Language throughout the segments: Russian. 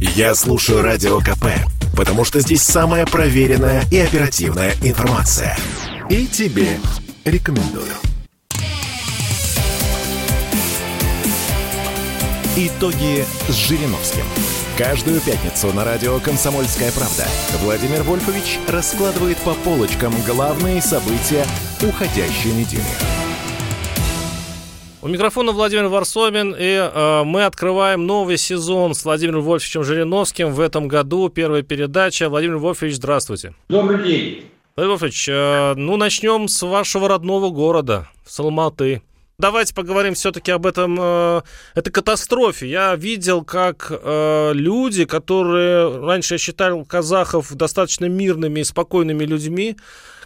Я слушаю Радио КП, потому что здесь самая проверенная и оперативная информация. И тебе рекомендую. Итоги с Жириновским. Каждую пятницу на радио «Комсомольская правда» Владимир Вольфович раскладывает по полочкам главные события уходящей недели. У микрофона Владимир Варсобин, и э, мы открываем новый сезон с Владимиром Вольфовичем Жириновским в этом году. Первая передача. Владимир Вольфович, здравствуйте. Добрый день. Владимир Вольфович, э, ну начнем с вашего родного города, с Алматы. Давайте поговорим все-таки об этом, э, этой катастрофе. Я видел, как э, люди, которые раньше я считал казахов достаточно мирными и спокойными людьми,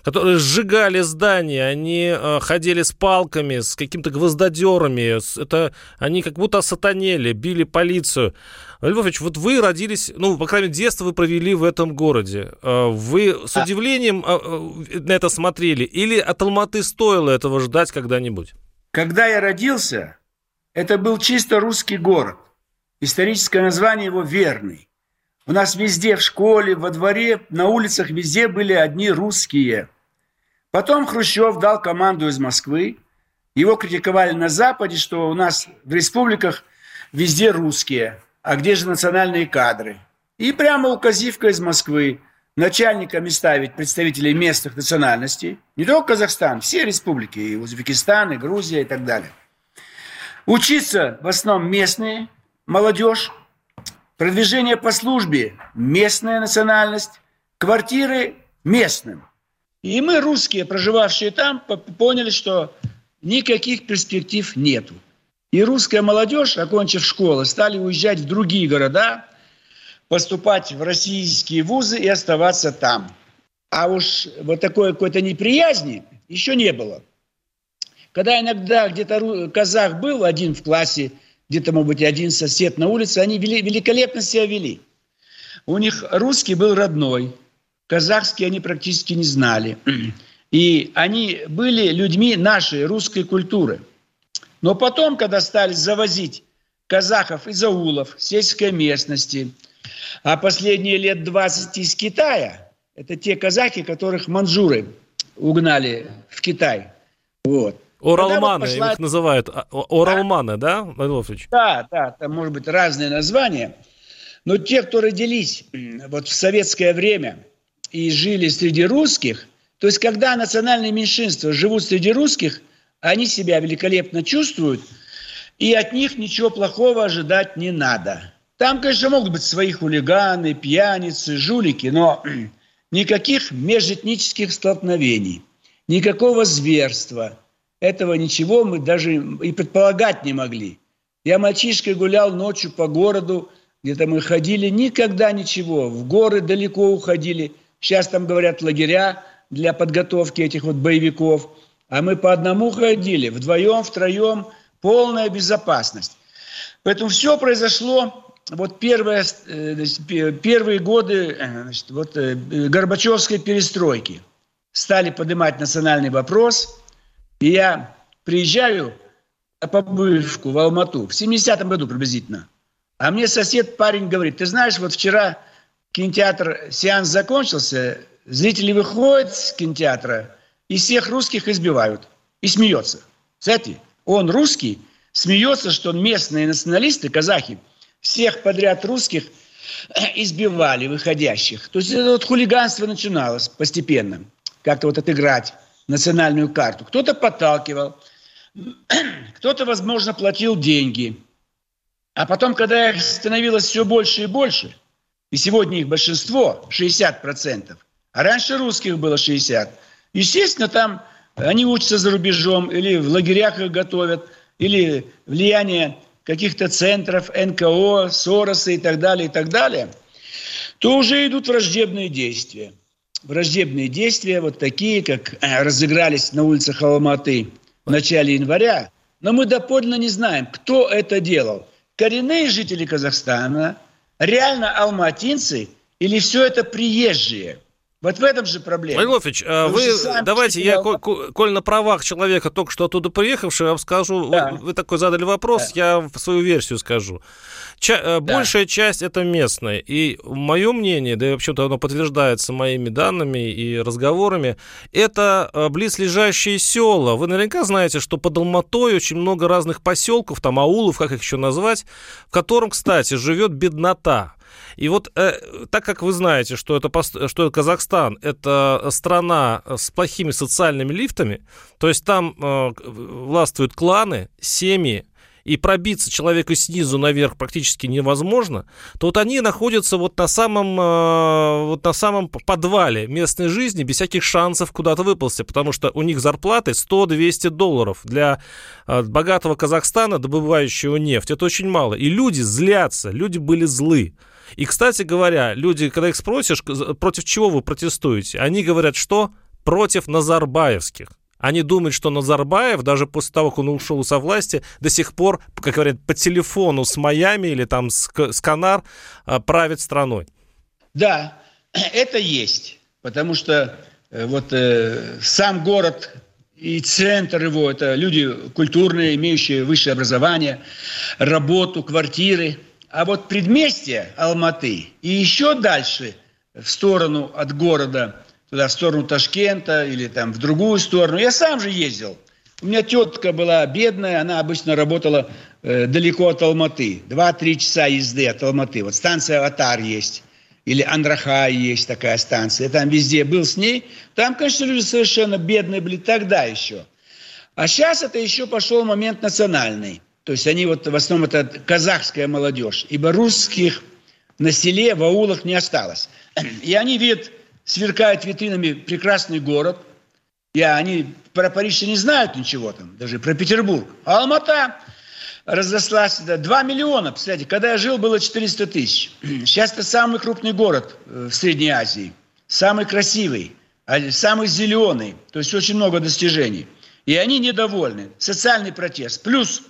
которые сжигали здания, они э, ходили с палками, с какими-то гвоздодерами, это, они как будто сатанели, били полицию. Львович, вот вы родились, ну, по крайней мере, детство вы провели в этом городе. Э, вы с удивлением э, э, на это смотрели или от Алматы стоило этого ждать когда-нибудь? Когда я родился, это был чисто русский город. Историческое название его Верный. У нас везде, в школе, во дворе, на улицах, везде были одни русские. Потом Хрущев дал команду из Москвы. Его критиковали на Западе, что у нас в республиках везде русские. А где же национальные кадры? И прямо указивка из Москвы начальниками ставить представителей местных национальностей, не только Казахстан, все республики, и Узбекистан, и Грузия, и так далее. Учиться в основном местные, молодежь, продвижение по службе – местная национальность, квартиры – местным. И мы, русские, проживавшие там, поняли, что никаких перспектив нету. И русская молодежь, окончив школу, стали уезжать в другие города, поступать в российские вузы и оставаться там. А уж вот такой какой-то неприязни еще не было. Когда иногда где-то казах был один в классе, где-то, может быть, один сосед на улице, они вели, великолепно себя вели. У них русский был родной, казахский они практически не знали. И они были людьми нашей русской культуры. Но потом, когда стали завозить казахов из аулов, сельской местности – а последние лет 20 из Китая, это те казахи, которых манжуры угнали в Китай. Вот. Оралманы, вот пошла... их называют. А, оралманы, да, Владимир Да, да, там может быть разные названия. Но те, кто родились вот в советское время и жили среди русских, то есть когда национальные меньшинства живут среди русских, они себя великолепно чувствуют, и от них ничего плохого ожидать не надо. Там, конечно, могут быть свои хулиганы, пьяницы, жулики, но никаких межэтнических столкновений, никакого зверства. Этого ничего мы даже и предполагать не могли. Я мальчишкой гулял ночью по городу, где-то мы ходили, никогда ничего. В горы далеко уходили. Сейчас там, говорят, лагеря для подготовки этих вот боевиков. А мы по одному ходили, вдвоем, втроем, полная безопасность. Поэтому все произошло вот первые, э, первые годы э, значит, вот, э, Горбачевской перестройки стали поднимать национальный вопрос. И я приезжаю по бывшку в Алмату в 70-м году приблизительно. А мне сосед, парень, говорит, ты знаешь, вот вчера кинотеатр, сеанс закончился, зрители выходят с кинотеатра и всех русских избивают. И смеется. Кстати, он русский, смеется, что местные националисты, казахи – всех подряд русских избивали выходящих. То есть это вот хулиганство начиналось постепенно. Как-то вот отыграть национальную карту. Кто-то подталкивал, кто-то, возможно, платил деньги. А потом, когда их становилось все больше и больше, и сегодня их большинство, 60%, а раньше русских было 60%, естественно, там они учатся за рубежом, или в лагерях их готовят, или влияние каких-то центров, НКО, Сороса и так далее, и так далее, то уже идут враждебные действия. Враждебные действия вот такие, как э, разыгрались на улицах Алматы в начале января, но мы доподлинно не знаем, кто это делал. Коренные жители Казахстана, реально алматинцы или все это приезжие. Вот в этом же проблема. Владимир Вольфович, а вы, давайте, я, коль, коль на правах человека, только что оттуда приехавшего, я вам скажу, да. вы, вы такой задали вопрос, да. я свою версию скажу. Ча- э, да. Большая часть это местная, и мое мнение, да и вообще-то оно подтверждается моими данными и разговорами, это э, близлежащие села. Вы наверняка знаете, что под Алматой очень много разных поселков, там аулов, как их еще назвать, в котором, кстати, живет беднота. И вот э, так как вы знаете, что это, что Казахстан это страна с плохими социальными лифтами, то есть там э, властвуют кланы, семьи, и пробиться человека снизу наверх практически невозможно, то вот они находятся вот на самом, э, вот на самом подвале местной жизни без всяких шансов куда-то выползти, потому что у них зарплаты 100-200 долларов. Для э, богатого Казахстана, добывающего нефть, это очень мало. И люди злятся, люди были злы. И, кстати говоря, люди, когда их спросишь, против чего вы протестуете, они говорят, что против Назарбаевских. Они думают, что Назарбаев, даже после того, как он ушел со власти, до сих пор, как говорят, по телефону с Майами или там с, с Канар а, правит страной. Да, это есть. Потому что э, вот э, сам город и центр его – это люди культурные, имеющие высшее образование, работу, квартиры – а вот предместье Алматы и еще дальше в сторону от города, туда в сторону Ташкента или там в другую сторону. Я сам же ездил. У меня тетка была бедная, она обычно работала э, далеко от Алматы. Два-три часа езды от Алматы. Вот станция Атар есть. Или Андрахай есть такая станция. Я там везде был с ней. Там, конечно, люди совершенно бедные были тогда еще. А сейчас это еще пошел момент национальный. То есть они вот в основном это казахская молодежь, ибо русских на селе, в аулах не осталось. И они видят, сверкают витринами прекрасный город. И они про Париж не знают ничего там, даже про Петербург. А Алмата разослась, да, 2 миллиона, представляете, когда я жил, было 400 тысяч. Сейчас это самый крупный город э, в Средней Азии, самый красивый, а, самый зеленый, то есть очень много достижений. И они недовольны. Социальный протест. Плюс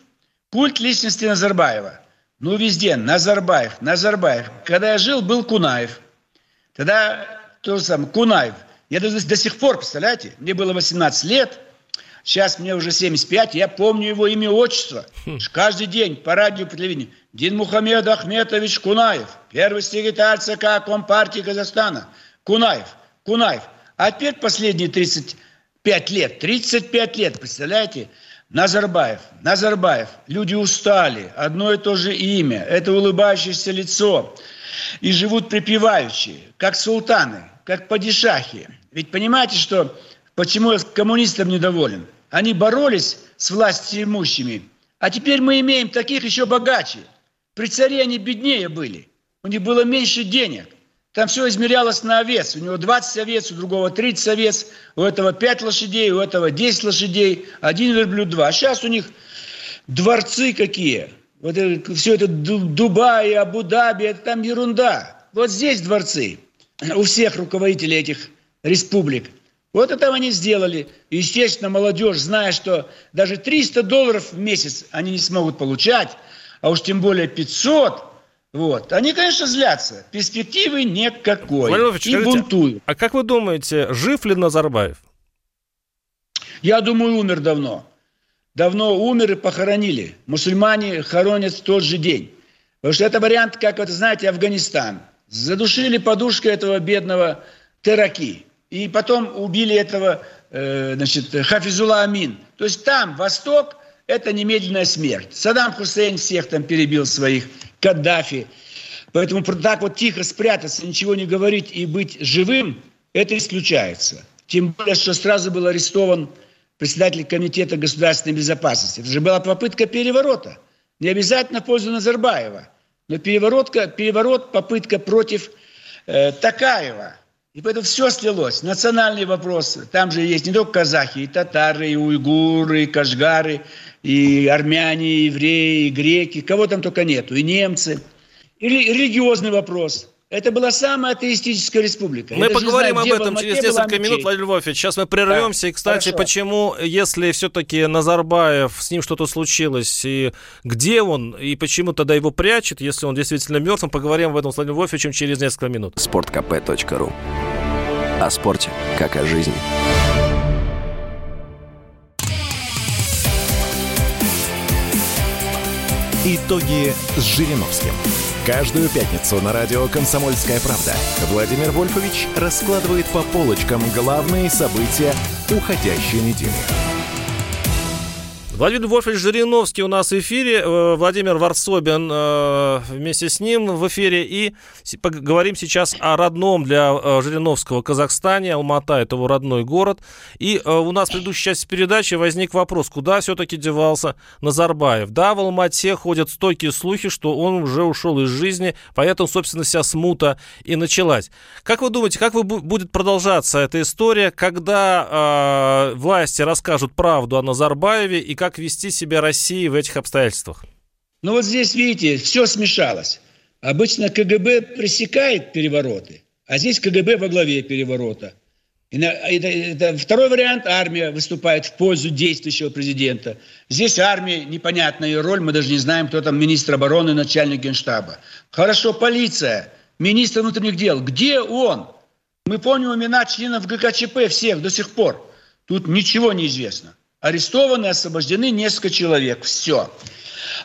Культ личности Назарбаева. Ну, везде. Назарбаев, Назарбаев. Когда я жил, был Кунаев. Тогда то же самое. Кунаев. Я до, до сих пор, представляете, мне было 18 лет, сейчас мне уже 75, я помню его имя, отчество. Хм. Каждый день по радио, по телевидению. Дин Мухаммед Ахметович Кунаев, первый секретарь ЦК Компартии Казахстана. Кунаев, Кунаев. А теперь последние 35 лет, 35 лет, представляете, Назарбаев, Назарбаев. Люди устали, одно и то же имя, это улыбающееся лицо. И живут припеваючи, как султаны, как падишахи. Ведь понимаете, что почему я коммунистам недоволен? Они боролись с властимущими, а теперь мы имеем таких еще богаче. При царе они беднее были, у них было меньше денег. Там все измерялось на овец. У него 20 овец, у другого 30 овец, у этого 5 лошадей, у этого 10 лошадей, один верблюд 2. А сейчас у них дворцы какие. Вот это, все это Дубай, Абу-Даби, это там ерунда. Вот здесь дворцы у всех руководителей этих республик. Вот это они сделали. Естественно, молодежь, зная, что даже 300 долларов в месяц они не смогут получать, а уж тем более 500, вот. Они, конечно, злятся. Перспективы никакой. Владимир и бунтуют. А как вы думаете, жив ли Назарбаев? Я думаю, умер давно. Давно умер и похоронили. Мусульмане хоронят в тот же день. Потому что это вариант, как вот знаете, Афганистан. Задушили подушкой этого бедного Тераки. И потом убили этого, э, значит, Хафизула Амин. То есть там, Восток, это немедленная смерть. Саддам Хусейн всех там перебил своих Каддафи. Поэтому так вот тихо спрятаться, ничего не говорить и быть живым, это исключается. Тем более, что сразу был арестован председатель Комитета государственной безопасности. Это же была попытка переворота. Не обязательно в пользу Назарбаева. Но переворотка, переворот, попытка против э, Такаева. И поэтому все слилось. Национальные вопросы. Там же есть не только казахи, и татары, и уйгуры, и кашгары, и армяне, и евреи, и греки, кого там только нету, и немцы. И религиозный вопрос. Это была самая атеистическая республика. Мы поговорим знаю, об этом через несколько минут, Владимир Львович. Сейчас мы прервемся. Да, и, кстати, хорошо. почему, если все-таки Назарбаев, с ним что-то случилось, и где он, и почему тогда его прячет, если он действительно мертв, мы поговорим об этом с Владимиром Львовичем через несколько минут. sportkp.ru О спорте, как о жизни. Итоги с Жириновским. Каждую пятницу на радио «Комсомольская правда» Владимир Вольфович раскладывает по полочкам главные события уходящей недели. Владимир Вольфович Жириновский у нас в эфире, э, Владимир Варсобин э, вместе с ним в эфире. И поговорим сейчас о родном для э, Жириновского Казахстане. Алмата – это его родной город. И у нас в предыдущей части передачи возник вопрос, куда все-таки девался Назарбаев. Да, в Алмате ходят стойкие слухи, что он уже ушел из жизни, поэтому, собственно, вся смута и началась. Как вы думаете, как будет продолжаться эта история, когда э, власти расскажут правду о Назарбаеве и как вести себя России в этих обстоятельствах? Ну вот здесь, видите, все смешалось. Обычно КГБ пресекает перевороты, а здесь КГБ во главе переворота. И на, это, это, второй вариант – армия выступает в пользу действующего президента. Здесь армия, непонятная ее роль, мы даже не знаем, кто там министр обороны, начальник генштаба. Хорошо, полиция, министр внутренних дел. Где он? Мы помним имена членов ГКЧП всех до сих пор. Тут ничего не известно. Арестованы, освобождены несколько человек. Все.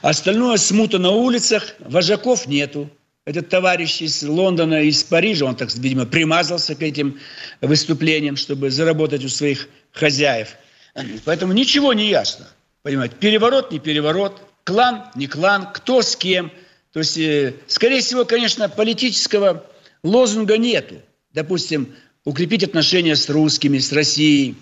Остальное смута на улицах, вожаков нету. Этот товарищ из Лондона, из Парижа, он так, видимо, примазался к этим выступлениям, чтобы заработать у своих хозяев. Поэтому ничего не ясно. Понимаете, переворот, не переворот, клан, не клан, кто с кем. То есть, э, скорее всего, конечно, политического лозунга нету. Допустим, укрепить отношения с русскими, с Россией.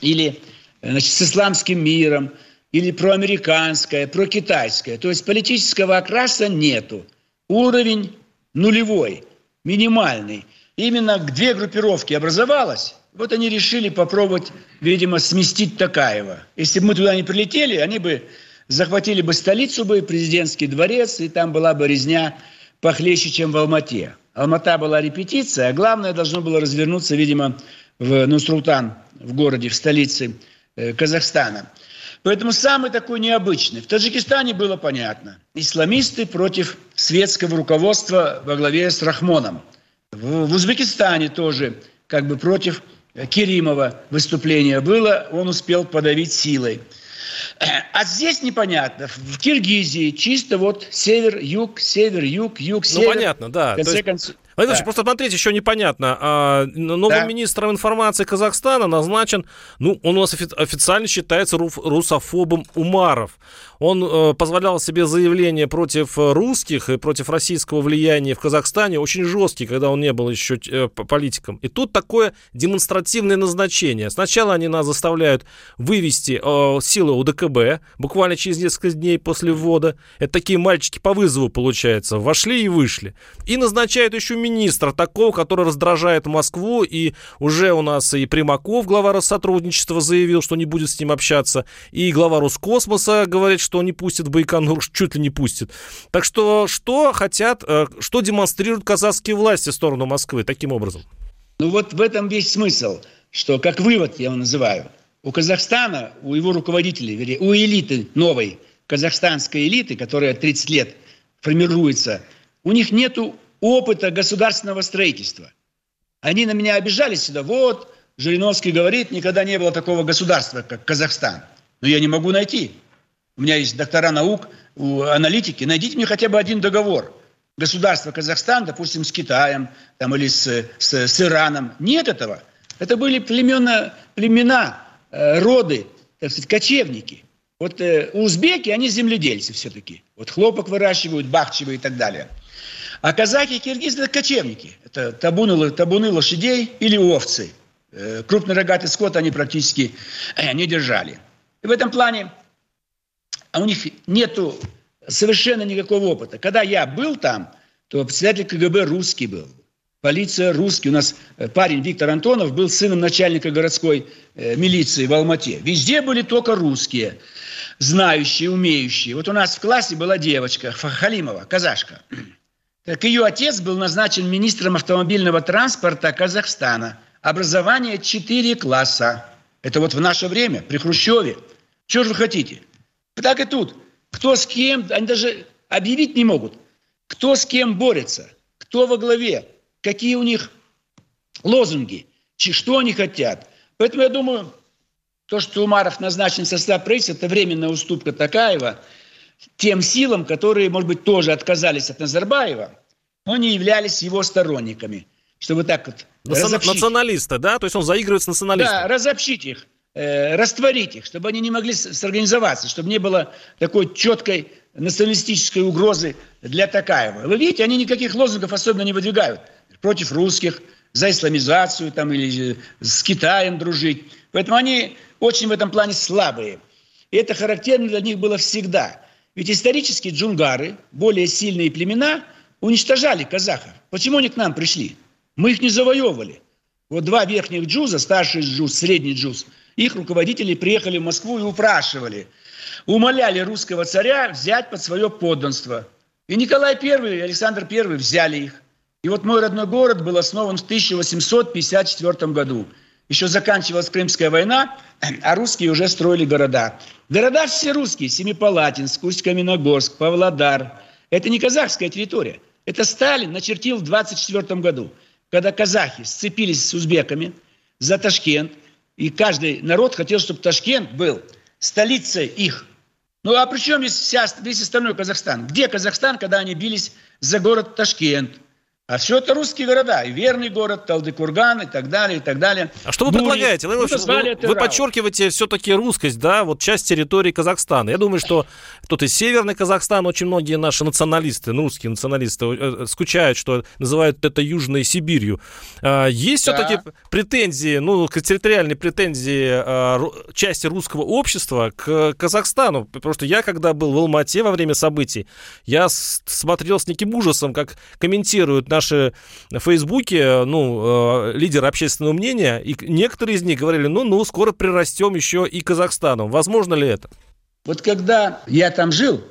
Или значит, с исламским миром, или проамериканское, прокитайское. То есть политического окраса нету. Уровень нулевой, минимальный. Именно две группировки образовалось, вот они решили попробовать, видимо, сместить Такаева. Если бы мы туда не прилетели, они бы захватили бы столицу, бы президентский дворец, и там была бы резня похлеще, чем в Алмате. Алмата была репетиция, а главное должно было развернуться, видимо, в Нусрултан, в городе, в столице Казахстана. Поэтому самый такой необычный. В Таджикистане было понятно. Исламисты против светского руководства во главе с Рахмоном. В, в Узбекистане тоже как бы против Керимова выступление было. Он успел подавить силой. А здесь непонятно. В Киргизии чисто вот север-юг, север-юг, юг-север. Ну, понятно, да. В конце есть... концов... Владимир да. просто смотрите, еще непонятно. А, новым да. министром информации Казахстана назначен, ну, он у нас официально считается русофобом Умаров. Он э, позволял себе заявления против русских и против российского влияния в Казахстане очень жесткие, когда он не был еще э, политиком. И тут такое демонстративное назначение. Сначала они нас заставляют вывести э, силы УДКБ, буквально через несколько дней после ввода. Это такие мальчики по вызову, получается, вошли и вышли. И назначают еще министра такого, который раздражает Москву, и уже у нас и Примаков, глава Россотрудничества, заявил, что не будет с ним общаться, и глава Роскосмоса говорит, что не пустит Байконур, чуть ли не пустит. Так что что хотят, э, что демонстрируют казахские власти в сторону Москвы таким образом? Ну вот в этом весь смысл, что как вывод я его называю. У Казахстана, у его руководителей, вернее, у элиты новой, казахстанской элиты, которая 30 лет формируется, у них нету опыта государственного строительства. Они на меня обижались сюда. Вот, Жириновский говорит, никогда не было такого государства, как Казахстан. Но я не могу найти. У меня есть доктора наук, аналитики. Найдите мне хотя бы один договор. Государство Казахстан, допустим, с Китаем там, или с, с, с Ираном. Нет этого. Это были племена, племена, э, роды, так сказать, кочевники. Вот э, узбеки, они земледельцы все-таки. Вот хлопок выращивают, бахчевые и так далее. А казахи и киргизы – это кочевники. Это табуны, табуны лошадей или овцы. Э, крупный рогатый скот они практически э, не держали. И в этом плане а у них нету совершенно никакого опыта. Когда я был там, то председатель КГБ русский был. Полиция русский. У нас э, парень Виктор Антонов был сыном начальника городской милиции в Алмате. Везде были только русские, знающие, умеющие. Вот у нас в классе была девочка Халимова, казашка. Так ее отец был назначен министром автомобильного транспорта Казахстана. Образование 4 класса. Это вот в наше время, при Хрущеве. Что же вы хотите? Так и тут. Кто с кем, они даже объявить не могут. Кто с кем борется, кто во главе, какие у них лозунги, что они хотят. Поэтому я думаю, то, что Умаров назначен в состав правительства, это временная уступка Такаева тем силам, которые, может быть, тоже отказались от Назарбаева, но не являлись его сторонниками. Чтобы так вот разобщить. Националисты, да? То есть он заигрывает с националистами. Да, разобщить их, э, растворить их, чтобы они не могли сорганизоваться, чтобы не было такой четкой националистической угрозы для Такаева. Вы видите, они никаких лозунгов особенно не выдвигают против русских, за исламизацию там, или с Китаем дружить. Поэтому они очень в этом плане слабые. И это характерно для них было всегда. Ведь исторически джунгары, более сильные племена, уничтожали казахов. Почему они к нам пришли? Мы их не завоевывали. Вот два верхних джуза, старший джуз, средний джуз, их руководители приехали в Москву и упрашивали, умоляли русского царя взять под свое подданство. И Николай I и Александр I взяли их. И вот мой родной город был основан в 1854 году. Еще заканчивалась Крымская война, а русские уже строили города. Города все русские. Семипалатинск, Усть-Каменогорск, Павлодар. Это не казахская территория. Это Сталин начертил в 24 году, когда казахи сцепились с узбеками за Ташкент. И каждый народ хотел, чтобы Ташкент был столицей их. Ну а при чем вся, весь остальной Казахстан? Где Казахстан, когда они бились за город Ташкент? А все это русские города. И Верный город, Талдыкурган и так далее, и так далее. А что вы Дури. предлагаете? Вы, вы, вы подчеркиваете все-таки русскость, да, вот часть территории Казахстана. Я думаю, что тут и Северный Казахстан, очень многие наши националисты, ну, русские националисты, э, скучают, что называют это Южной Сибирью. А, есть да. все-таки претензии, ну, территориальные претензии а, части русского общества к Казахстану? Потому что я, когда был в Алмате во время событий, я смотрел с неким ужасом, как комментируют наши в Фейсбуке, ну, э, лидеры общественного мнения, и некоторые из них говорили, ну, ну, скоро прирастем еще и Казахстаном. Возможно ли это? Вот когда я там жил,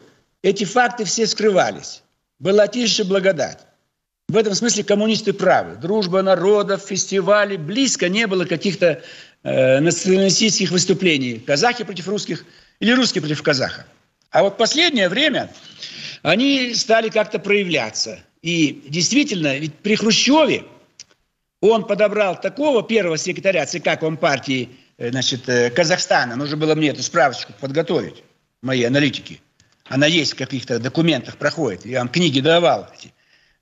эти факты все скрывались. Была тише благодать. В этом смысле коммунисты правы. Дружба народов, фестивали. Близко не было каких-то э, националистических выступлений. Казахи против русских или русские против казахов. А вот последнее время они стали как-то проявляться. И действительно, ведь при Хрущеве он подобрал такого первого секретаря ЦК Компартии э, значит, э, Казахстана. Нужно было мне эту справочку подготовить, мои аналитики. Она есть в каких-то документах, проходит. Я вам книги давал.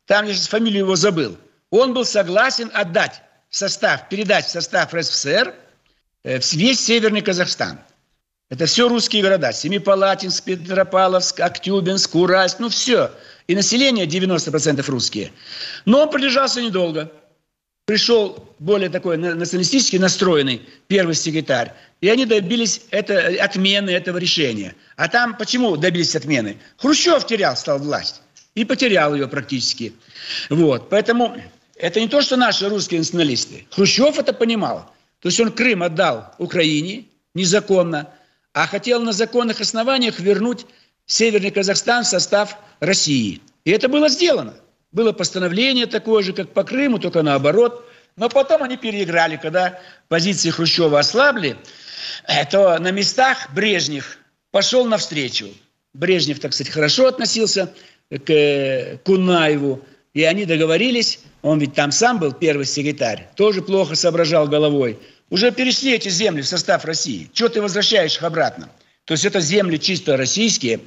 Там я сейчас фамилию его забыл. Он был согласен отдать состав, передать в состав РСФСР э, весь Северный Казахстан. Это все русские города. Семипалатинск, Петропавловск, Актюбинск, Уральск, ну все – и население 90% русские. Но он продержался недолго. Пришел более такой националистически настроенный первый секретарь, и они добились это, отмены этого решения. А там почему добились отмены? Хрущев терял, стал власть, и потерял ее практически. Вот, поэтому это не то, что наши русские националисты. Хрущев это понимал. То есть он Крым отдал Украине незаконно, а хотел на законных основаниях вернуть Северный Казахстан в состав России. И это было сделано. Было постановление такое же, как по Крыму, только наоборот. Но потом они переиграли, когда позиции Хрущева ослабли, э, то на местах Брежнев пошел навстречу. Брежнев, так сказать, хорошо относился к э, Кунаеву, и они договорились, он ведь там сам был первый секретарь, тоже плохо соображал головой. Уже перешли эти земли в состав России. Чего ты возвращаешь их обратно? То есть это земли чисто российские.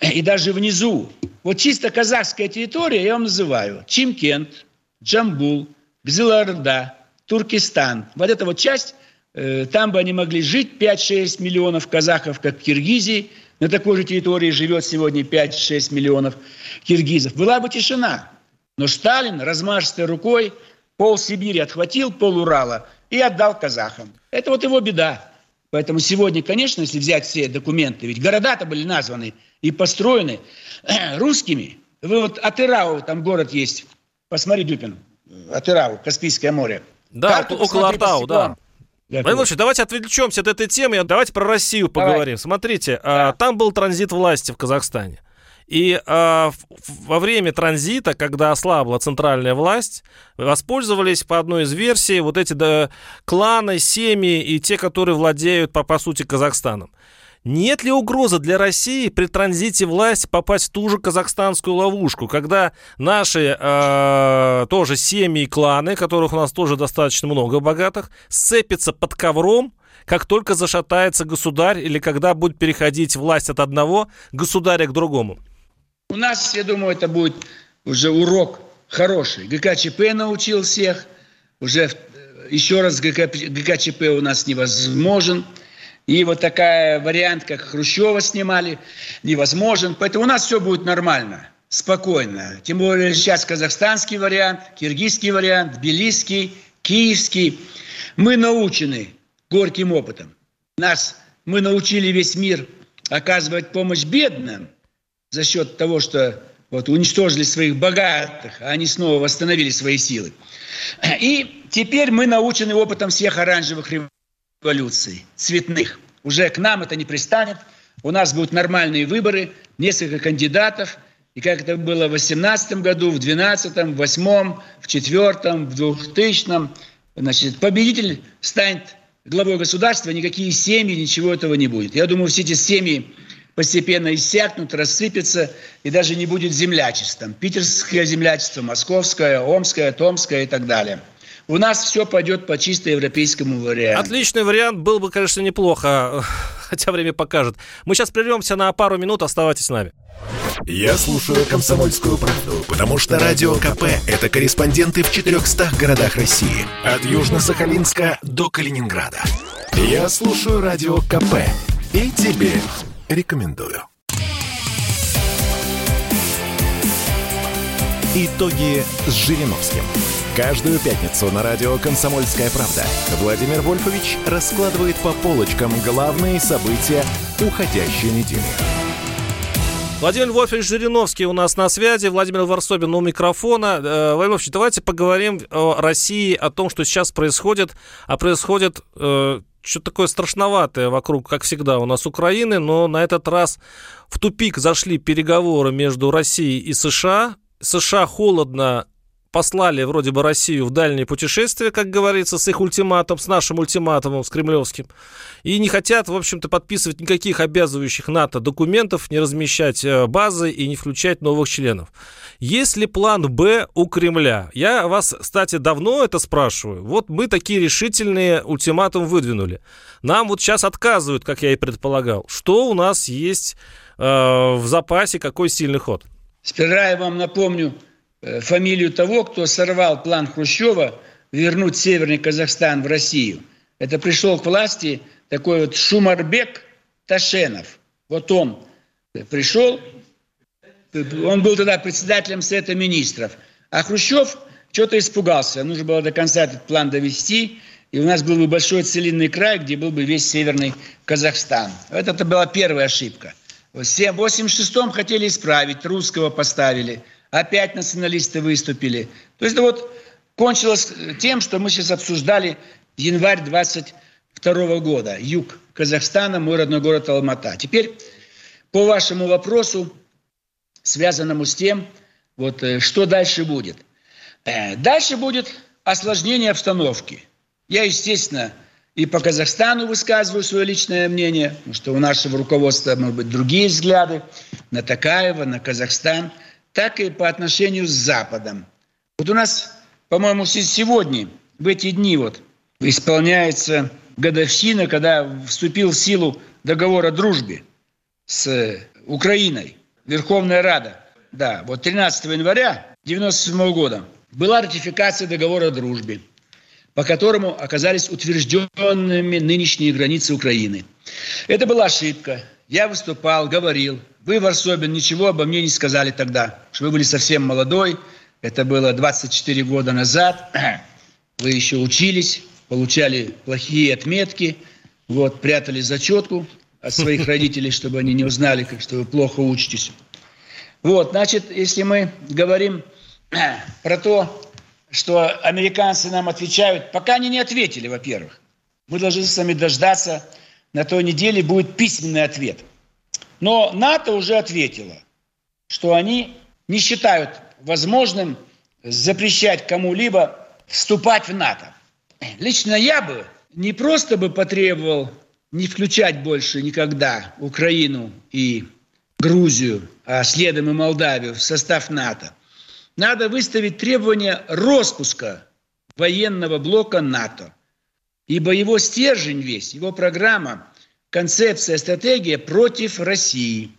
И даже внизу, вот чисто казахская территория, я вам называю, Чимкент, Джамбул, Гзиларда, Туркестан. Вот эта вот часть, э, там бы они могли жить 5-6 миллионов казахов, как в Киргизии. На такой же территории живет сегодня 5-6 миллионов киргизов. Была бы тишина. Но Сталин размашистой рукой пол Сибири отхватил, пол Урала и отдал казахам. Это вот его беда. Поэтому сегодня, конечно, если взять все документы, ведь города-то были названы и построены русскими. Вы вот Атырау, там город есть, посмотри, Дюпин, Атырау, Каспийское море. Да, Карту около Артау, да. Владимир давайте отвлечемся от этой темы, давайте про Россию поговорим. Давай. Смотрите, а, да. там был транзит власти в Казахстане. И э, во время транзита, когда ослабла центральная власть, воспользовались по одной из версий вот эти да, кланы, семьи и те, которые владеют, по, по сути, Казахстаном. Нет ли угрозы для России при транзите власти попасть в ту же казахстанскую ловушку, когда наши э, тоже семьи и кланы, которых у нас тоже достаточно много богатых, сцепятся под ковром, как только зашатается государь или когда будет переходить власть от одного государя к другому? У нас, я думаю, это будет уже урок хороший. ГКЧП научил всех. Уже еще раз ГК, ГКЧП у нас невозможен. И вот такая вариант, как Хрущева снимали, невозможен. Поэтому у нас все будет нормально, спокойно. Тем более сейчас казахстанский вариант, киргизский вариант, тбилисский, киевский. Мы научены горьким опытом. Нас, мы научили весь мир оказывать помощь бедным за счет того, что вот, уничтожили своих богатых, а они снова восстановили свои силы. И теперь мы научены опытом всех оранжевых революций цветных. Уже к нам это не пристанет. У нас будут нормальные выборы, несколько кандидатов. И как это было в 2018 году, в 2012, в 2008, в 2004, в 2000, значит, победитель станет главой государства, никакие семьи, ничего этого не будет. Я думаю, все эти семьи постепенно иссякнут, рассыпятся, и даже не будет землячества. Питерское землячество, московское, омское, томское и так далее – у нас все пойдет по чисто европейскому варианту. Отличный вариант, был бы, конечно, неплохо, хотя время покажет. Мы сейчас прервемся на пару минут, оставайтесь с нами. Я слушаю «Комсомольскую правду», потому что «Радио КП» — это корреспонденты в 400 городах России. От Южно-Сахалинска до Калининграда. Я слушаю «Радио КП» и тебе рекомендую. Итоги с Жириновским. Каждую пятницу на радио «Комсомольская правда» Владимир Вольфович раскладывает по полочкам главные события уходящей недели. Владимир Вольфович Жириновский у нас на связи, Владимир Варсобин у микрофона. Э, Владимир Вольфович, давайте поговорим о России, о том, что сейчас происходит. А происходит э, что-то такое страшноватое вокруг, как всегда, у нас Украины, но на этот раз в тупик зашли переговоры между Россией и США. США холодно послали вроде бы Россию в дальние путешествия, как говорится, с их ультиматом, с нашим ультиматумом, с кремлевским. И не хотят, в общем-то, подписывать никаких обязывающих НАТО документов, не размещать э, базы и не включать новых членов. Есть ли план «Б» у Кремля? Я вас, кстати, давно это спрашиваю. Вот мы такие решительные ультиматум выдвинули. Нам вот сейчас отказывают, как я и предполагал. Что у нас есть э, в запасе, какой сильный ход? Сперва я вам напомню, фамилию того, кто сорвал план Хрущева вернуть Северный Казахстан в Россию. Это пришел к власти такой вот Шумарбек Ташенов. Вот он пришел, он был тогда председателем Совета Министров. А Хрущев что-то испугался. Нужно было до конца этот план довести. И у нас был бы большой целинный край, где был бы весь Северный Казахстан. Это, была первая ошибка. В 86-м хотели исправить, русского поставили – опять националисты выступили. То есть это вот кончилось тем, что мы сейчас обсуждали январь 22 года. Юг Казахстана, мой родной город Алмата. Теперь по вашему вопросу, связанному с тем, вот э, что дальше будет. Э, дальше будет осложнение обстановки. Я, естественно, и по Казахстану высказываю свое личное мнение, что у нашего руководства, может быть, другие взгляды на Такаева, на Казахстан – так и по отношению с Западом. Вот у нас, по-моему, сегодня, в эти дни вот, исполняется годовщина, когда вступил в силу договор о дружбе с Украиной, Верховная Рада. Да, вот 13 января 1997 года была ратификация договора о дружбе, по которому оказались утвержденными нынешние границы Украины. Это была ошибка. Я выступал, говорил, вы, Варсобин, ничего обо мне не сказали тогда, что вы были совсем молодой. Это было 24 года назад. Вы еще учились, получали плохие отметки, вот, прятали зачетку от своих родителей, чтобы они не узнали, как, что вы плохо учитесь. Вот, значит, если мы говорим про то, что американцы нам отвечают, пока они не ответили, во-первых. Мы должны с вами дождаться, на той неделе будет письменный ответ – но НАТО уже ответило, что они не считают возможным запрещать кому-либо вступать в НАТО. Лично я бы не просто бы потребовал не включать больше никогда Украину и Грузию, а следом и Молдавию в состав НАТО, надо выставить требование распуска военного блока НАТО. Ибо его стержень весь, его программа, концепция, стратегия против России.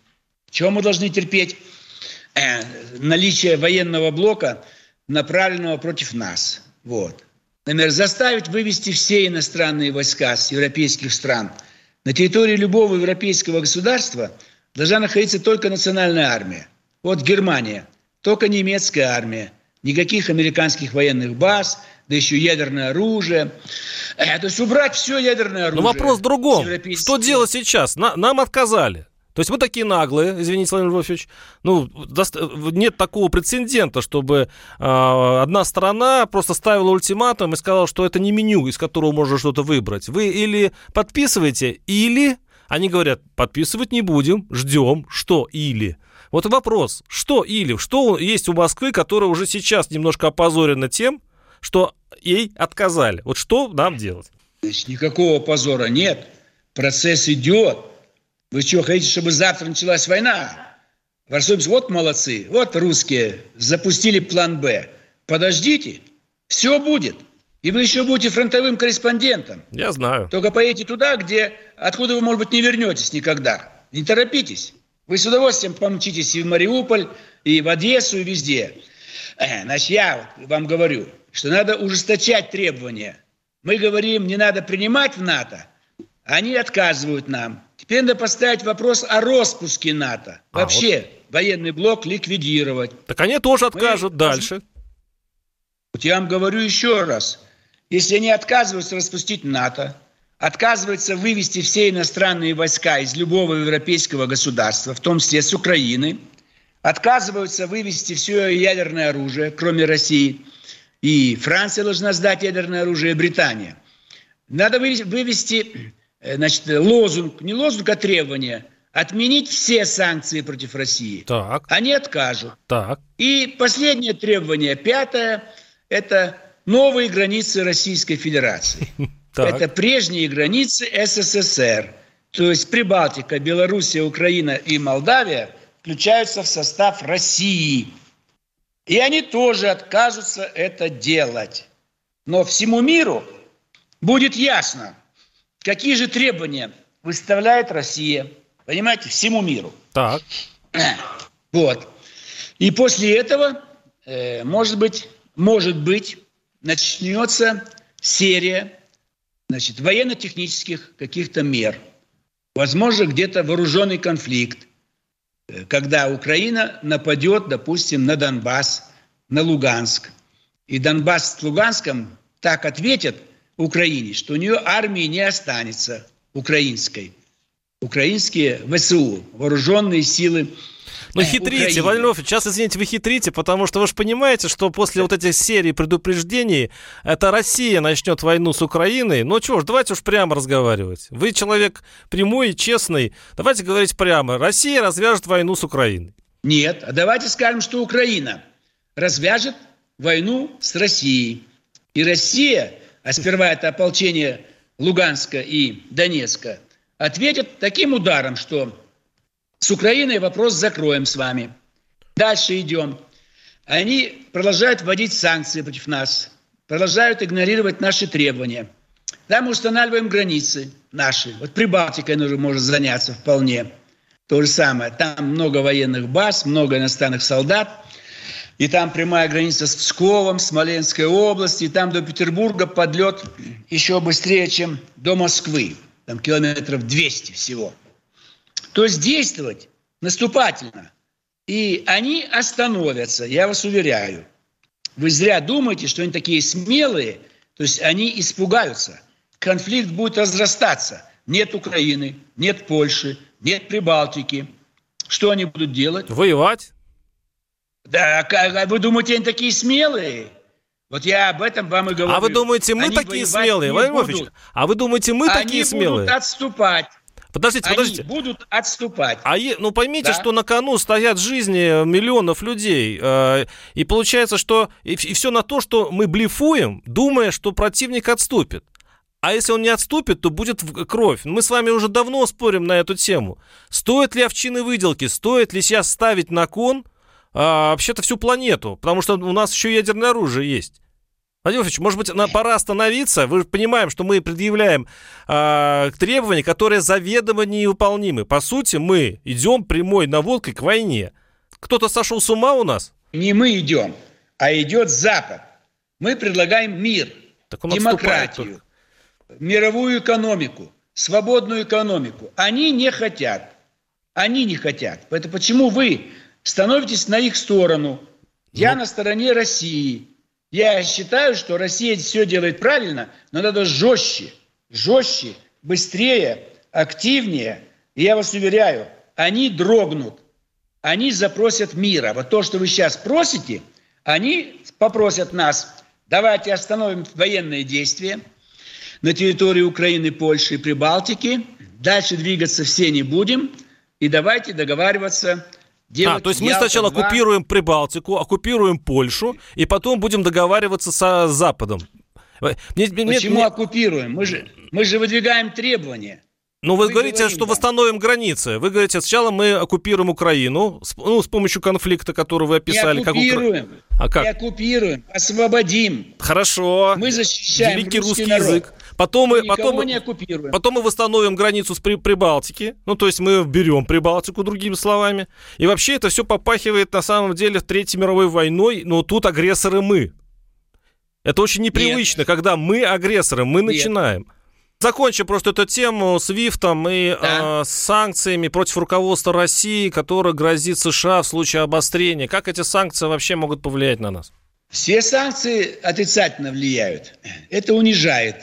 Чего мы должны терпеть? Э, наличие военного блока, направленного против нас. Вот. Например, заставить вывести все иностранные войска с европейских стран. На территории любого европейского государства должна находиться только национальная армия. Вот Германия, только немецкая армия. Никаких американских военных баз, да еще ядерное оружие. Э, то есть убрать все ядерное оружие. Но вопрос в другом. Что делать сейчас? На, нам отказали. То есть мы такие наглые, извините, Владимир Вольфович. Ну, нет такого прецедента, чтобы э, одна сторона просто ставила ультиматум и сказала, что это не меню, из которого можно что-то выбрать. Вы или подписываете, или они говорят, подписывать не будем, ждем, что или. Вот вопрос, что или, что есть у Москвы, которая уже сейчас немножко опозорена тем, что ей отказали. Вот что нам делать? Значит, никакого позора нет. Процесс идет. Вы что, хотите, чтобы завтра началась война? Варсобис, вот молодцы, вот русские, запустили план «Б». Подождите, все будет. И вы еще будете фронтовым корреспондентом. Я знаю. Только поедете туда, где, откуда вы, может быть, не вернетесь никогда. Не торопитесь. Вы с удовольствием помчитесь и в Мариуполь, и в Одессу, и везде. Э, значит, я вам говорю, что надо ужесточать требования. Мы говорим, не надо принимать в НАТО, они отказывают нам. Теперь надо поставить вопрос о распуске НАТО. А, Вообще, вот. военный блок ликвидировать. Так они тоже откажут Мы... дальше. Вот я вам говорю еще раз. Если они отказываются распустить НАТО, отказываются вывести все иностранные войска из любого европейского государства, в том числе с Украины, отказываются вывести все ядерное оружие, кроме России, и Франция должна сдать ядерное оружие, и Британия. Надо вывести Э, значит, лозунг, не лозунг, а требование, отменить все санкции против России. Так. Они откажут. Так. И последнее требование, пятое, это новые границы Российской Федерации. Так. Это прежние границы СССР. То есть Прибалтика, Белоруссия, Украина и Молдавия включаются в состав России. И они тоже откажутся это делать. Но всему миру будет ясно, Какие же требования выставляет Россия, понимаете, всему миру? Так. Вот. И после этого, э, может быть, может быть, начнется серия значит, военно-технических каких-то мер. Возможно, где-то вооруженный конфликт, когда Украина нападет, допустим, на Донбасс, на Луганск. И Донбасс с Луганском так ответят – Украине, что у нее армии не останется украинской. Украинские ВСУ, вооруженные силы ну, хитрите, Вольнов, сейчас, извините, вы хитрите, потому что вы же понимаете, что после вот этих серий предупреждений это Россия начнет войну с Украиной. Ну, чего ж, давайте уж прямо разговаривать. Вы человек прямой и честный. Давайте говорить прямо. Россия развяжет войну с Украиной. Нет, а давайте скажем, что Украина развяжет войну с Россией. И Россия а сперва это ополчение Луганска и Донецка, ответят таким ударом, что с Украиной вопрос закроем с вами. Дальше идем. Они продолжают вводить санкции против нас, продолжают игнорировать наши требования. Да, мы устанавливаем границы наши. Вот Прибалтикой нужно может заняться вполне. То же самое. Там много военных баз, много иностранных солдат – и там прямая граница с Псковом, Смоленской области, и там до Петербурга подлет еще быстрее, чем до Москвы, там километров 200 всего. То есть действовать наступательно. И они остановятся, я вас уверяю. Вы зря думаете, что они такие смелые, то есть они испугаются. Конфликт будет разрастаться. Нет Украины, нет Польши, нет Прибалтики. Что они будут делать? Воевать. Да, а вы думаете, они такие смелые? Вот я об этом вам и говорю. А вы думаете, мы они такие смелые, Владимир А вы думаете, мы они такие смелые? Они будут отступать. Подождите, Они подождите. будут отступать. А е, ну поймите, да? что на кону стоят жизни миллионов людей. Э, и получается, что и, и все на то, что мы блефуем, думая, что противник отступит. А если он не отступит, то будет кровь. Мы с вами уже давно спорим на эту тему. Стоит ли овчины выделки, стоит ли сейчас ставить на кон а, вообще-то всю планету? Потому что у нас еще ядерное оружие есть. Владимир Владимирович, может быть, на, пора остановиться? Вы понимаем, что мы предъявляем э, требования, которые заведомо невыполнимы. По сути, мы идем прямой наводкой к войне. Кто-то сошел с ума у нас? Не мы идем, а идет Запад. Мы предлагаем мир, так демократию, мировую экономику, свободную экономику. Они не хотят. Они не хотят. Поэтому почему вы становитесь на их сторону? Я ну... на стороне России. Я считаю, что Россия все делает правильно, но надо жестче, жестче, быстрее, активнее. И я вас уверяю, они дрогнут, они запросят мира. Вот то, что вы сейчас просите, они попросят нас, давайте остановим военные действия – на территории Украины, Польши и Прибалтики. Дальше двигаться все не будем. И давайте договариваться а, то есть мы сначала 2. оккупируем Прибалтику, оккупируем Польшу, и потом будем договариваться со Западом. Мне, Почему мне... оккупируем? Мы же, мы же выдвигаем требования. Ну, вы, вы говорите, говорим, что да. восстановим границы. Вы говорите, сначала мы оккупируем Украину, с, ну, с помощью конфликта, который вы описали. Не оккупируем, как Укра... а как? не оккупируем, освободим. Хорошо. Мы защищаем Великий русский, русский язык. Потом мы, потом, не оккупируем. потом мы восстановим границу с При, Прибалтики. Ну, то есть мы берем Прибалтику, другими словами. И вообще это все попахивает на самом деле Третьей мировой войной, но тут агрессоры мы. Это очень непривычно, Нет. когда мы агрессоры, мы Нет. начинаем. Закончим просто эту тему с ВИФТом и да. э, санкциями против руководства России, которая грозит США в случае обострения. Как эти санкции вообще могут повлиять на нас? Все санкции отрицательно влияют. Это унижает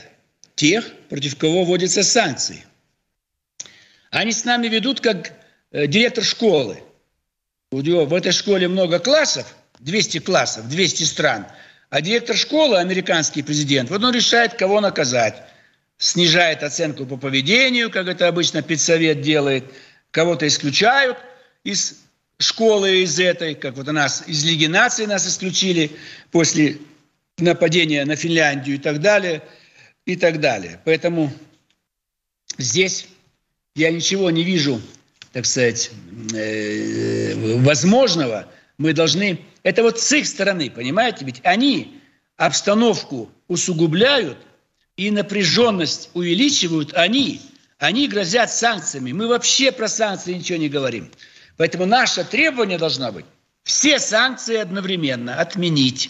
тех, против кого вводятся санкции. Они с нами ведут как э, директор школы. У него в этой школе много классов, 200 классов, 200 стран. А директор школы, американский президент, вот он решает, кого наказать снижает оценку по поведению, как это обычно педсовет делает, кого-то исключают из школы из этой, как вот у нас из Лиги наций нас исключили после нападения на Финляндию и так далее, и так далее. Поэтому здесь я ничего не вижу, так сказать, э, возможного. Мы должны... Это вот с их стороны, понимаете? Ведь они обстановку усугубляют, и напряженность увеличивают они, они грозят санкциями. Мы вообще про санкции ничего не говорим. Поэтому наше требование должно быть все санкции одновременно отменить.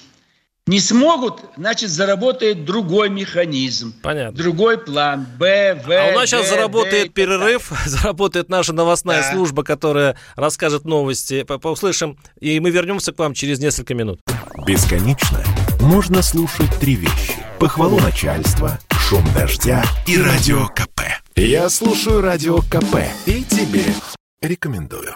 Не смогут, значит, заработает другой механизм. Понятно. Другой план. Б, В, А у нас сейчас заработает Д, перерыв, заработает наша новостная да. служба, которая расскажет новости. Услышим, и мы вернемся к вам через несколько минут. Бесконечно можно слушать три вещи. Похвалу начальства, шум дождя и радио КП. Я слушаю радио КП и тебе рекомендую.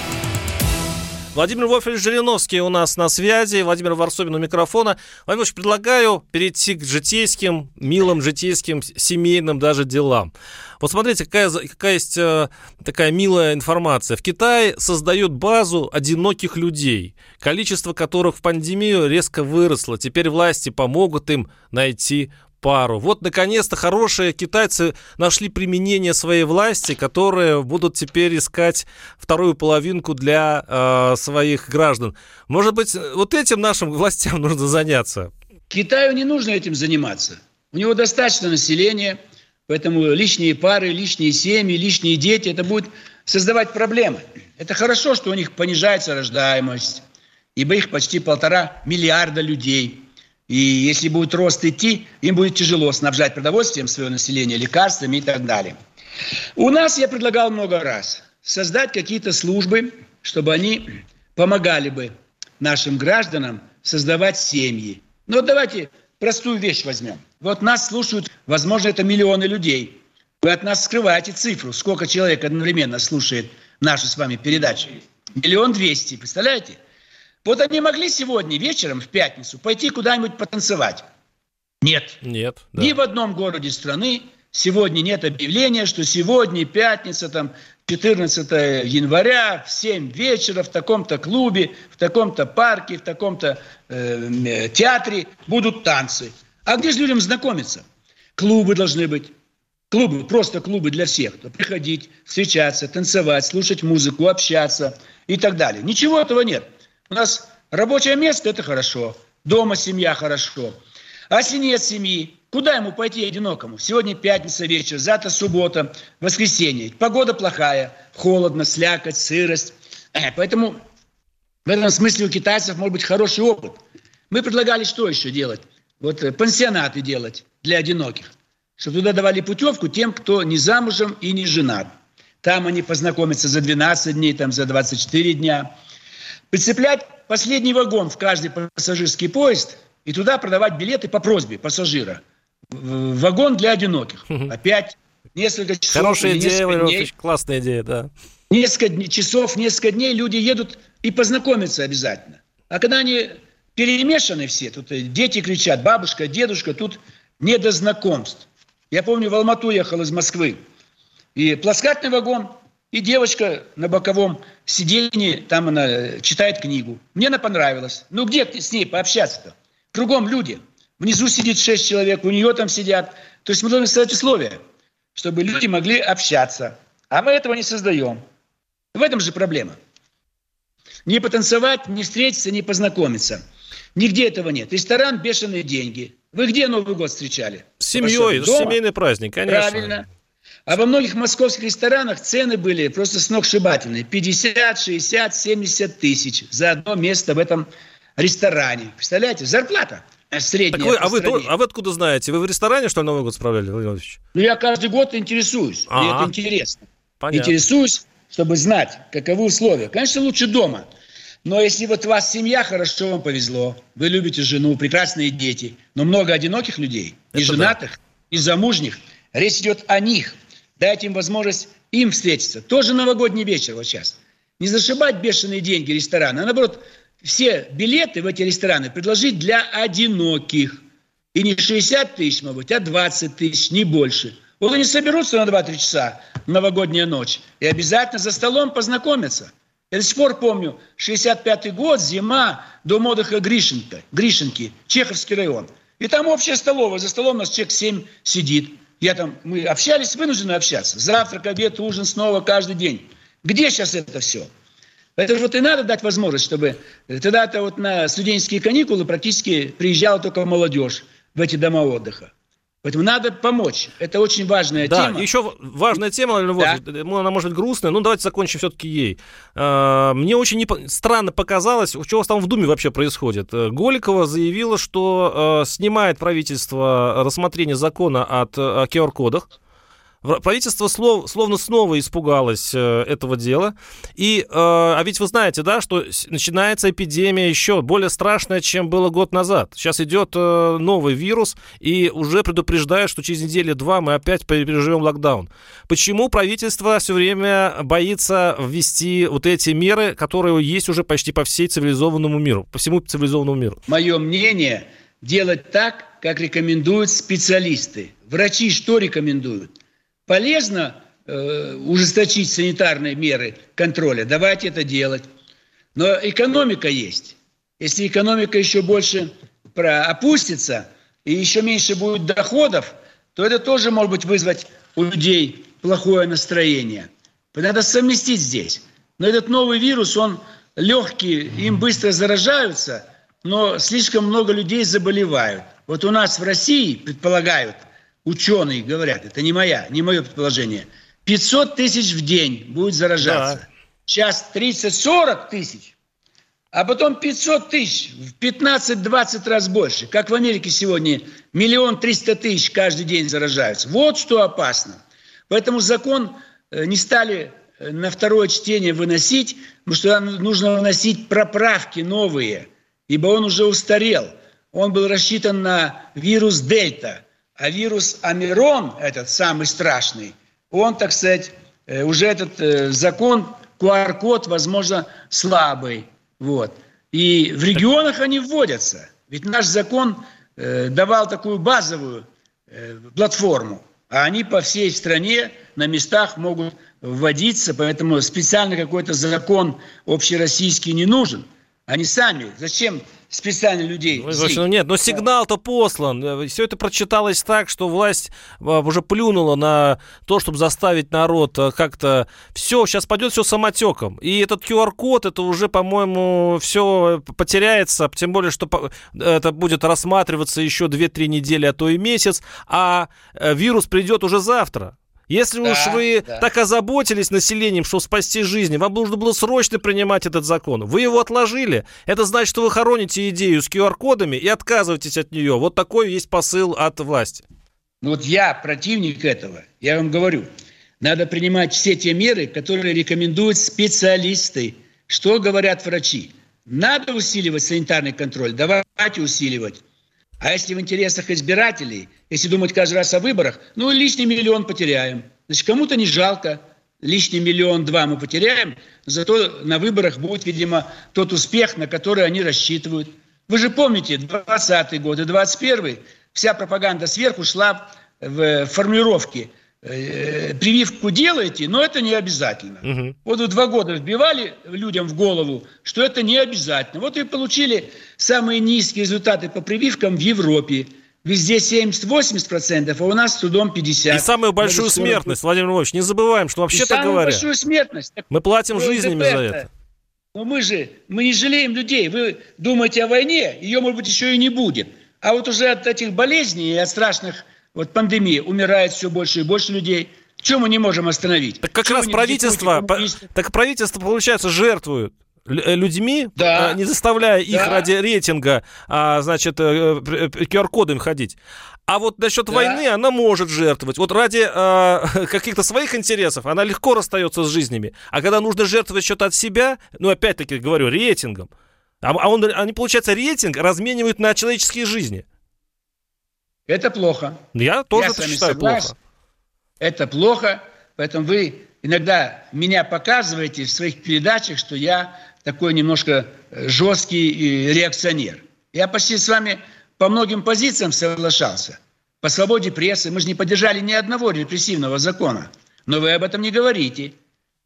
Владимир Вольфович Жириновский у нас на связи, Владимир Варсобин у микрофона. Владимир Вольфович, предлагаю перейти к житейским, милым житейским, семейным даже делам. Вот смотрите, какая, какая есть э, такая милая информация. В Китае создают базу одиноких людей, количество которых в пандемию резко выросло. Теперь власти помогут им найти пару. Вот, наконец-то, хорошие китайцы нашли применение своей власти, которые будут теперь искать вторую половинку для э, своих граждан. Может быть, вот этим нашим властям нужно заняться? Китаю не нужно этим заниматься. У него достаточно населения, поэтому лишние пары, лишние семьи, лишние дети, это будет создавать проблемы. Это хорошо, что у них понижается рождаемость, ибо их почти полтора миллиарда людей – и если будет рост идти, им будет тяжело снабжать продовольствием свое население, лекарствами и так далее. У нас я предлагал много раз создать какие-то службы, чтобы они помогали бы нашим гражданам создавать семьи. Ну вот давайте простую вещь возьмем. Вот нас слушают, возможно, это миллионы людей. Вы от нас скрываете цифру, сколько человек одновременно слушает наши с вами передачи. Миллион двести, представляете? Вот они могли сегодня вечером, в пятницу, пойти куда-нибудь потанцевать. Нет. Нет. Да. Ни в одном городе страны сегодня нет объявления, что сегодня пятница, там, 14 января в 7 вечера в таком-то клубе, в таком-то парке, в таком-то э, театре будут танцы. А где же людям знакомиться? Клубы должны быть. Клубы, просто клубы для всех. Приходить, встречаться, танцевать, слушать музыку, общаться и так далее. Ничего этого нет. У нас рабочее место – это хорошо. Дома семья – хорошо. А если нет семьи, куда ему пойти одинокому? Сегодня пятница вечер, завтра суббота, воскресенье. Погода плохая, холодно, слякоть, сырость. Э, поэтому в этом смысле у китайцев может быть хороший опыт. Мы предлагали что еще делать? Вот э, пансионаты делать для одиноких. Чтобы туда давали путевку тем, кто не замужем и не женат. Там они познакомятся за 12 дней, там за 24 дня. Прицеплять последний вагон в каждый пассажирский поезд – и туда продавать билеты по просьбе пассажира. Вагон для одиноких. Опять несколько часов. Хорошая идея, дней, классная идея, да. Несколько часов, несколько дней люди едут и познакомятся обязательно. А когда они перемешаны все, тут дети кричат, бабушка, дедушка, тут не до знакомств. Я помню, в Алмату ехал из Москвы. И плоскательный вагон, и девочка на боковом сиденье, там она читает книгу. Мне она понравилась. Ну, где с ней пообщаться-то? Кругом люди. Внизу сидит шесть человек, у нее там сидят. То есть мы должны создать условия, чтобы люди могли общаться. А мы этого не создаем. В этом же проблема. Не потанцевать, не встретиться, не познакомиться. Нигде этого нет. Ресторан – бешеные деньги. Вы где Новый год встречали? С семьей, семейный праздник, конечно. Правильно. А во многих московских ресторанах цены были просто сногсшибательные. 50, 60, 70 тысяч за одно место в этом ресторане. Представляете, зарплата средняя. Так вы, а, вы, а вы откуда знаете? Вы в ресторане, что ли, Новый год справляли, Владимир Владимирович? Ну, я каждый год интересуюсь. А-а. Мне это интересно. Понятно. Интересуюсь, чтобы знать, каковы условия. Конечно, лучше дома. Но если вот у вас семья, хорошо вам повезло. Вы любите жену, прекрасные дети. Но много одиноких людей, это и женатых, да. и замужних. Речь идет о них. Дайте им возможность им встретиться. Тоже новогодний вечер вот сейчас. Не зашибать бешеные деньги ресторана, а наоборот, все билеты в эти рестораны предложить для одиноких. И не 60 тысяч, может быть, а 20 тысяч, не больше. Вот они соберутся на 2-3 часа, новогодняя ночь, и обязательно за столом познакомятся. Я до сих пор помню, 65-й год, зима, дом отдыха Гришенка, Гришенки, Чеховский район. И там общая столовая, за столом у нас человек 7 сидит. Я там, мы общались, вынуждены общаться. Завтрак, обед, ужин снова каждый день. Где сейчас это все? Поэтому вот и надо дать возможность, чтобы тогда-то вот на студенческие каникулы практически приезжала только молодежь в эти дома отдыха. Поэтому надо помочь. Это очень важная да, тема. Да, еще важная тема, да. она может быть грустная, но давайте закончим все-таки ей. А, мне очень не... странно показалось, что у вас там в Думе вообще происходит. Голикова заявила, что а, снимает правительство рассмотрение закона от, о QR-кодах. Правительство слов, словно снова испугалось э, этого дела. И, э, а ведь вы знаете, да, что начинается эпидемия еще более страшная, чем было год назад. Сейчас идет э, новый вирус, и уже предупреждают, что через неделю-два мы опять переживем локдаун. Почему правительство все время боится ввести вот эти меры, которые есть уже почти по всей цивилизованному миру, по всему цивилизованному миру? Мое мнение – делать так, как рекомендуют специалисты. Врачи что рекомендуют? Полезно э, ужесточить санитарные меры контроля, давайте это делать. Но экономика есть. Если экономика еще больше опустится и еще меньше будет доходов, то это тоже может быть вызвать у людей плохое настроение. Надо совместить здесь. Но этот новый вирус, он легкий, им быстро заражаются, но слишком много людей заболевают. Вот у нас в России предполагают – ученые говорят, это не моя, не мое предположение, 500 тысяч в день будет заражаться. Да. Сейчас 30-40 тысяч, а потом 500 тысяч, в 15-20 раз больше. Как в Америке сегодня миллион триста тысяч каждый день заражаются. Вот что опасно. Поэтому закон э, не стали э, на второе чтение выносить, потому что нужно выносить проправки новые, ибо он уже устарел. Он был рассчитан на вирус Дельта – а вирус Амирон, этот самый страшный, он, так сказать, э, уже этот э, закон, QR-код, возможно, слабый. Вот. И в регионах они вводятся. Ведь наш закон э, давал такую базовую платформу, а они по всей стране на местах могут вводиться, поэтому специально какой-то закон общероссийский не нужен. Они сами. Зачем специально людей. Ну, ну нет, но сигнал-то послан. Э, Все это прочиталось так, что власть э, уже плюнула на то, чтобы заставить народ э, как-то... Все, сейчас пойдет все самотеком. И этот QR-код, это уже, по-моему, все потеряется, тем более, что это будет рассматриваться еще 2-3 недели, а то и месяц, а вирус придет уже завтра. Если да, уж вы да. так озаботились населением, что спасти жизни, вам нужно было срочно принимать этот закон. Вы его отложили. Это значит, что вы хороните идею с QR-кодами и отказываетесь от нее. Вот такой есть посыл от власти. Ну вот я противник этого. Я вам говорю, надо принимать все те меры, которые рекомендуют специалисты. Что говорят врачи? Надо усиливать санитарный контроль. Давайте усиливать. А если в интересах избирателей, если думать каждый раз о выборах, ну, лишний миллион потеряем. Значит, кому-то не жалко, лишний миллион-два мы потеряем, зато на выборах будет, видимо, тот успех, на который они рассчитывают. Вы же помните, 20 год и 21 вся пропаганда сверху шла в Э, прививку делаете, но это не обязательно. Угу. Вот вы два года вбивали людям в голову, что это не обязательно. Вот и получили самые низкие результаты по прививкам в Европе. Везде 70-80%, а у нас с трудом 50%. И самую большую смертность, Владимир Львович, не забываем, что вообще-то говоря... самую большую смертность. Мы платим жизнями за это. Но мы же, мы не жалеем людей. Вы думаете о войне, ее, может быть, еще и не будет. А вот уже от этих болезней и от страшных вот пандемия, умирает все больше и больше людей. Чего мы не можем остановить? Так как Чего раз правительство, по, так правительство, получается, жертвует э, людьми, да. Э, не заставляя их да. ради рейтинга, а, значит, QR-кодами э, ходить. А вот насчет да. войны она может жертвовать. Вот ради э, каких-то своих интересов она легко расстается с жизнями. А когда нужно жертвовать что-то от себя, ну, опять-таки говорю, рейтингом, а, а он, они, получается, рейтинг разменивают на человеческие жизни. Это плохо. Я тоже Я это считаю согласен. плохо. Это плохо, поэтому вы иногда меня показываете в своих передачах, что я такой немножко э, жесткий реакционер. Я почти с вами по многим позициям соглашался. По свободе прессы мы же не поддержали ни одного репрессивного закона. Но вы об этом не говорите.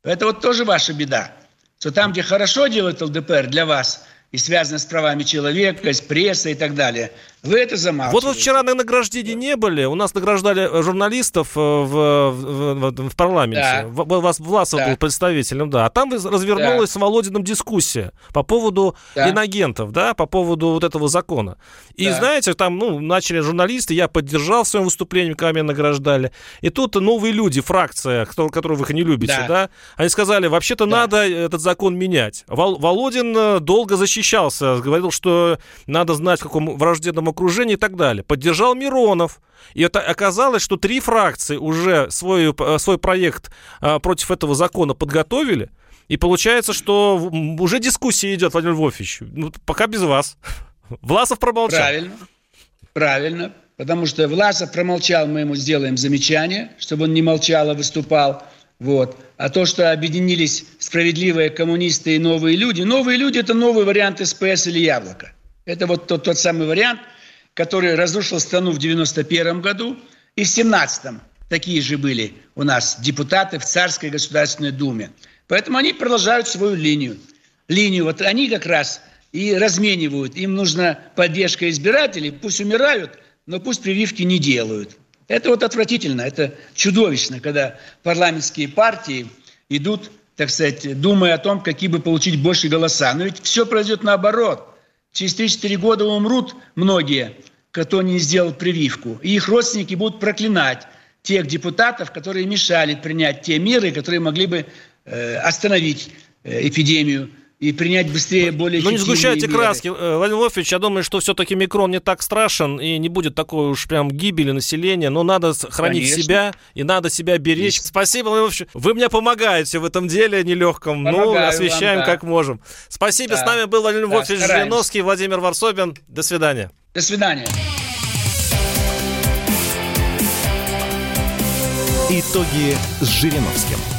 Это вот тоже ваша беда. Что там, где хорошо делает ЛДПР для вас, и связано с правами человека, с прессой и так далее. Вы это замалчиваете. Вот вы вчера на награждении не были. У нас награждали журналистов э, в, в, в, в парламенте. Да. Вас Власов да. был представителем, да. А там развернулась да. с Володиным дискуссия по поводу да. инагентов, да, по поводу вот этого закона. И да. знаете, там, ну, начали журналисты, я поддержал в своем выступлении, когда меня награждали. И тут новые люди, фракция, которую вы не любите, да, да они сказали, вообще-то да. надо этот закон менять. Володин э, долго защищался, говорил, что надо знать, в каком враждебном окружении и так далее. Поддержал Миронов. И это оказалось, что три фракции уже свой, э, свой проект а, против этого закона подготовили. И получается, что уже дискуссия идет, Владимир Львович. Ну, пока без вас. Власов промолчал. Правильно. Правильно. Потому что Власов промолчал, мы ему сделаем замечание, чтобы он не молчал, а выступал. Вот. А то, что объединились справедливые коммунисты и новые люди, новые люди – это новый вариант СПС или Яблоко. Это вот тот, тот самый вариант, который разрушил страну в 91 году, и в 17-м такие же были у нас депутаты в Царской Государственной Думе. Поэтому они продолжают свою линию. Линию вот они как раз и разменивают. Им нужна поддержка избирателей, пусть умирают, но пусть прививки не делают. Это вот отвратительно, это чудовищно, когда парламентские партии идут, так сказать, думая о том, какие бы получить больше голоса. Но ведь все произойдет наоборот – Через 3-4 года умрут многие, кто не сделал прививку. И их родственники будут проклинать тех депутатов, которые мешали принять те меры, которые могли бы э, остановить э, эпидемию и принять быстрее более Ну не сгущайте меры. краски, э, Владимир Вольфович, я думаю, что все-таки микрон не так страшен и не будет такой уж прям гибели населения, но надо хранить Конечно. себя и надо себя беречь. Есть. Спасибо, Владимир Вольфович, вы мне помогаете в этом деле нелегком, ну, Помогаю ну освещаем вам, да. как можем. Спасибо, да. с нами был Владимир да, Вольфович Жириновский, Владимир Варсобин. До свидания. До свидания. Итоги с Жириновским.